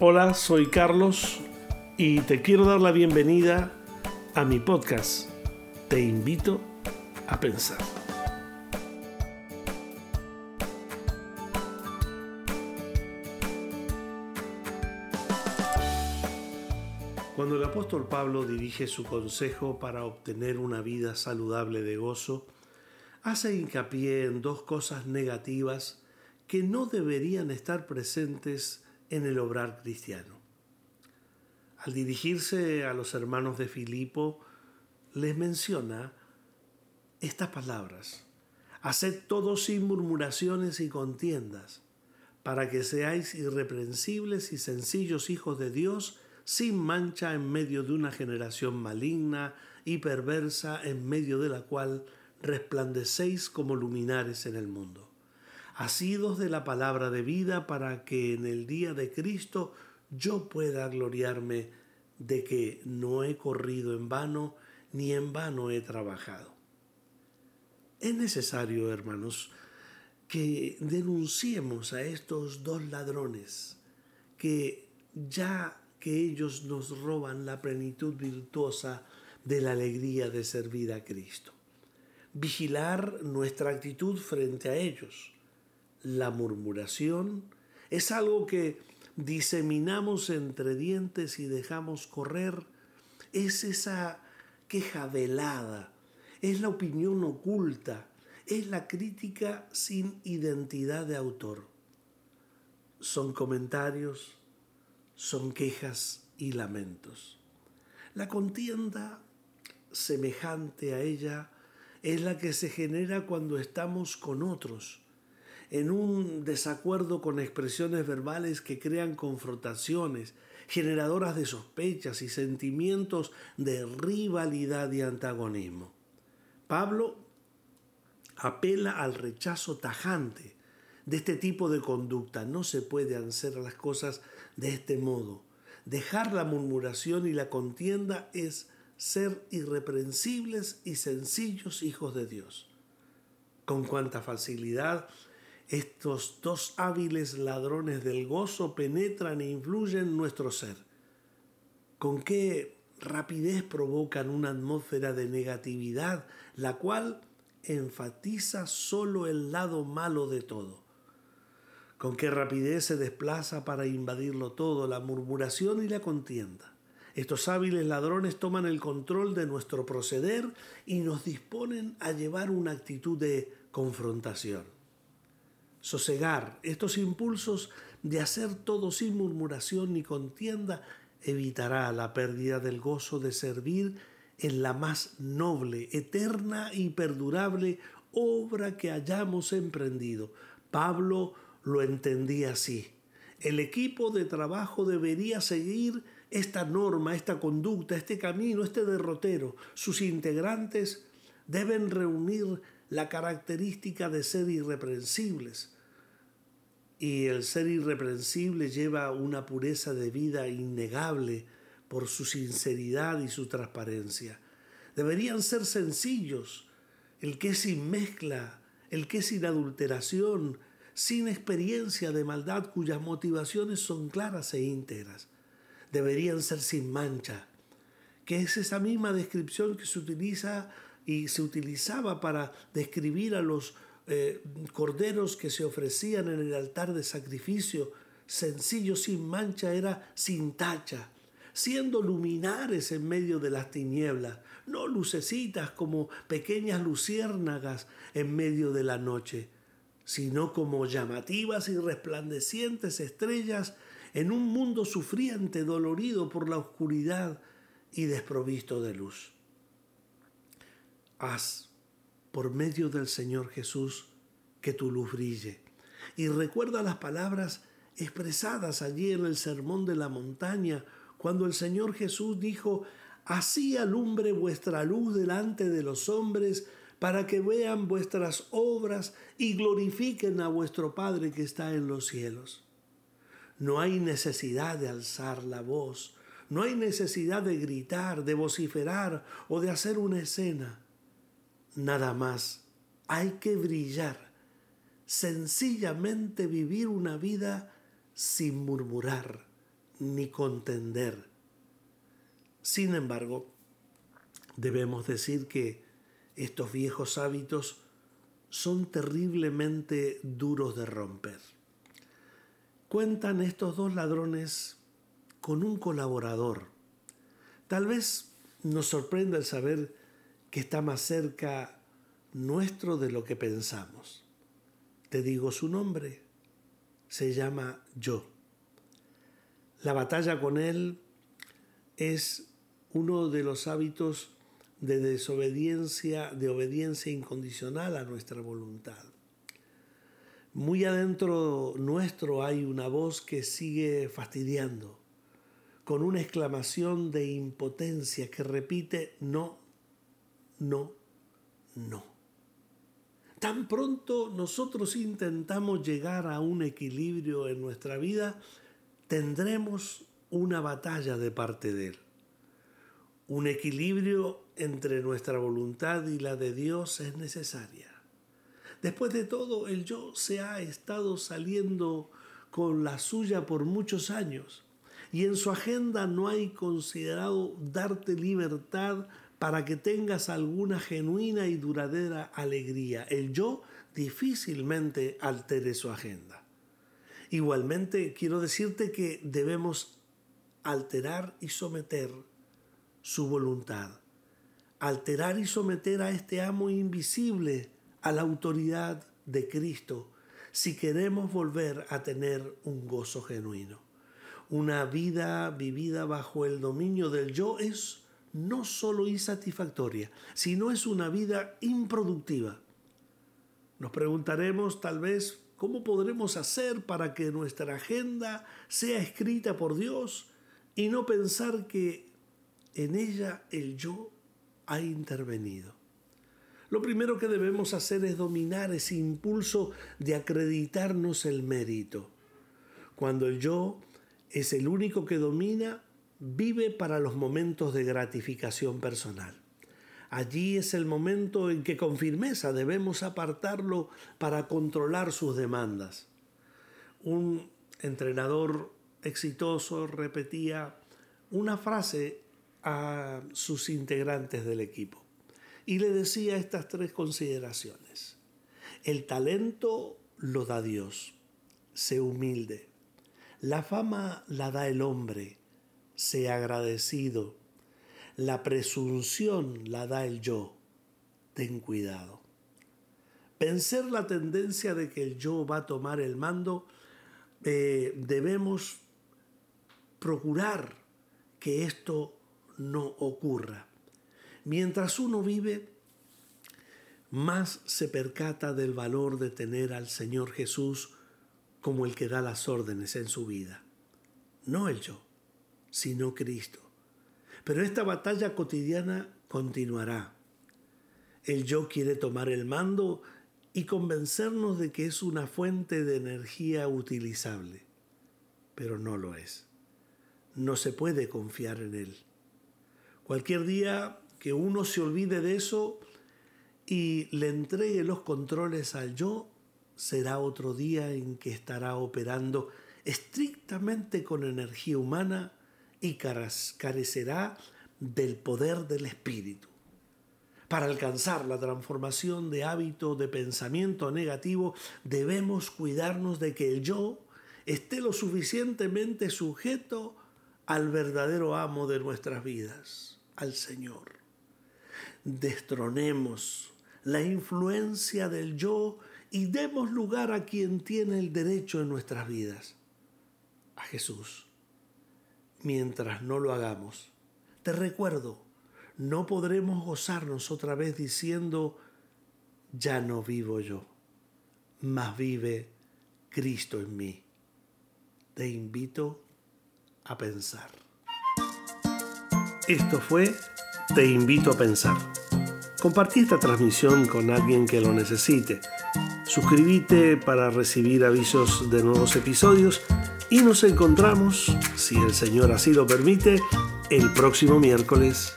Hola, soy Carlos y te quiero dar la bienvenida a mi podcast. Te invito a pensar. Cuando el apóstol Pablo dirige su consejo para obtener una vida saludable de gozo, hace hincapié en dos cosas negativas que no deberían estar presentes en el obrar cristiano. Al dirigirse a los hermanos de Filipo, les menciona estas palabras. Haced todo sin murmuraciones y contiendas, para que seáis irreprensibles y sencillos hijos de Dios, sin mancha en medio de una generación maligna y perversa, en medio de la cual resplandecéis como luminares en el mundo asidos de la palabra de vida para que en el día de Cristo yo pueda gloriarme de que no he corrido en vano ni en vano he trabajado. Es necesario, hermanos, que denunciemos a estos dos ladrones que ya que ellos nos roban la plenitud virtuosa de la alegría de servir a Cristo. Vigilar nuestra actitud frente a ellos la murmuración es algo que diseminamos entre dientes y dejamos correr. Es esa queja velada, es la opinión oculta, es la crítica sin identidad de autor. Son comentarios, son quejas y lamentos. La contienda semejante a ella es la que se genera cuando estamos con otros en un desacuerdo con expresiones verbales que crean confrontaciones, generadoras de sospechas y sentimientos de rivalidad y antagonismo. Pablo apela al rechazo tajante de este tipo de conducta. No se puede hacer las cosas de este modo. Dejar la murmuración y la contienda es ser irreprensibles y sencillos hijos de Dios. Con cuánta facilidad estos dos hábiles ladrones del gozo penetran e influyen en nuestro ser. Con qué rapidez provocan una atmósfera de negatividad, la cual enfatiza solo el lado malo de todo. Con qué rapidez se desplaza para invadirlo todo, la murmuración y la contienda. Estos hábiles ladrones toman el control de nuestro proceder y nos disponen a llevar una actitud de confrontación sosegar estos impulsos de hacer todo sin murmuración ni contienda evitará la pérdida del gozo de servir en la más noble, eterna y perdurable obra que hayamos emprendido. Pablo lo entendía así. El equipo de trabajo debería seguir esta norma, esta conducta, este camino, este derrotero. Sus integrantes deben reunir la característica de ser irreprensibles. Y el ser irreprensible lleva una pureza de vida innegable por su sinceridad y su transparencia. Deberían ser sencillos, el que es sin mezcla, el que es sin adulteración, sin experiencia de maldad cuyas motivaciones son claras e íntegras. Deberían ser sin mancha, que es esa misma descripción que se utiliza y se utilizaba para describir a los eh, corderos que se ofrecían en el altar de sacrificio, sencillo, sin mancha, era sin tacha, siendo luminares en medio de las tinieblas, no lucecitas como pequeñas luciérnagas en medio de la noche, sino como llamativas y resplandecientes estrellas en un mundo sufriente, dolorido por la oscuridad y desprovisto de luz. Haz, por medio del Señor Jesús, que tu luz brille. Y recuerda las palabras expresadas allí en el Sermón de la Montaña, cuando el Señor Jesús dijo, Así alumbre vuestra luz delante de los hombres, para que vean vuestras obras y glorifiquen a vuestro Padre que está en los cielos. No hay necesidad de alzar la voz, no hay necesidad de gritar, de vociferar o de hacer una escena. Nada más, hay que brillar sencillamente vivir una vida sin murmurar ni contender. Sin embargo, debemos decir que estos viejos hábitos son terriblemente duros de romper. Cuentan estos dos ladrones con un colaborador. Tal vez nos sorprenda el saber que está más cerca nuestro de lo que pensamos. Te digo su nombre, se llama yo. La batalla con él es uno de los hábitos de desobediencia, de obediencia incondicional a nuestra voluntad. Muy adentro nuestro hay una voz que sigue fastidiando, con una exclamación de impotencia que repite no, no, no. Tan pronto nosotros intentamos llegar a un equilibrio en nuestra vida, tendremos una batalla de parte de Él. Un equilibrio entre nuestra voluntad y la de Dios es necesaria. Después de todo, el yo se ha estado saliendo con la suya por muchos años y en su agenda no hay considerado darte libertad para que tengas alguna genuina y duradera alegría. El yo difícilmente altere su agenda. Igualmente, quiero decirte que debemos alterar y someter su voluntad. Alterar y someter a este amo invisible a la autoridad de Cristo si queremos volver a tener un gozo genuino. Una vida vivida bajo el dominio del yo es no solo insatisfactoria, sino es una vida improductiva. Nos preguntaremos tal vez cómo podremos hacer para que nuestra agenda sea escrita por Dios y no pensar que en ella el yo ha intervenido. Lo primero que debemos hacer es dominar ese impulso de acreditarnos el mérito. Cuando el yo es el único que domina, vive para los momentos de gratificación personal. Allí es el momento en que con firmeza debemos apartarlo para controlar sus demandas. Un entrenador exitoso repetía una frase a sus integrantes del equipo y le decía estas tres consideraciones. El talento lo da Dios, sé humilde. La fama la da el hombre, sea agradecido. La presunción la da el yo. Ten cuidado. Vencer la tendencia de que el yo va a tomar el mando, eh, debemos procurar que esto no ocurra. Mientras uno vive, más se percata del valor de tener al Señor Jesús como el que da las órdenes en su vida, no el yo sino Cristo. Pero esta batalla cotidiana continuará. El yo quiere tomar el mando y convencernos de que es una fuente de energía utilizable, pero no lo es. No se puede confiar en él. Cualquier día que uno se olvide de eso y le entregue los controles al yo, será otro día en que estará operando estrictamente con energía humana y carecerá del poder del Espíritu. Para alcanzar la transformación de hábito de pensamiento negativo, debemos cuidarnos de que el yo esté lo suficientemente sujeto al verdadero amo de nuestras vidas, al Señor. Destronemos la influencia del yo y demos lugar a quien tiene el derecho en nuestras vidas, a Jesús mientras no lo hagamos. Te recuerdo, no podremos gozarnos otra vez diciendo, ya no vivo yo, mas vive Cristo en mí. Te invito a pensar. Esto fue Te invito a pensar. Compartí esta transmisión con alguien que lo necesite. Suscríbete para recibir avisos de nuevos episodios y nos encontramos, si el Señor así lo permite, el próximo miércoles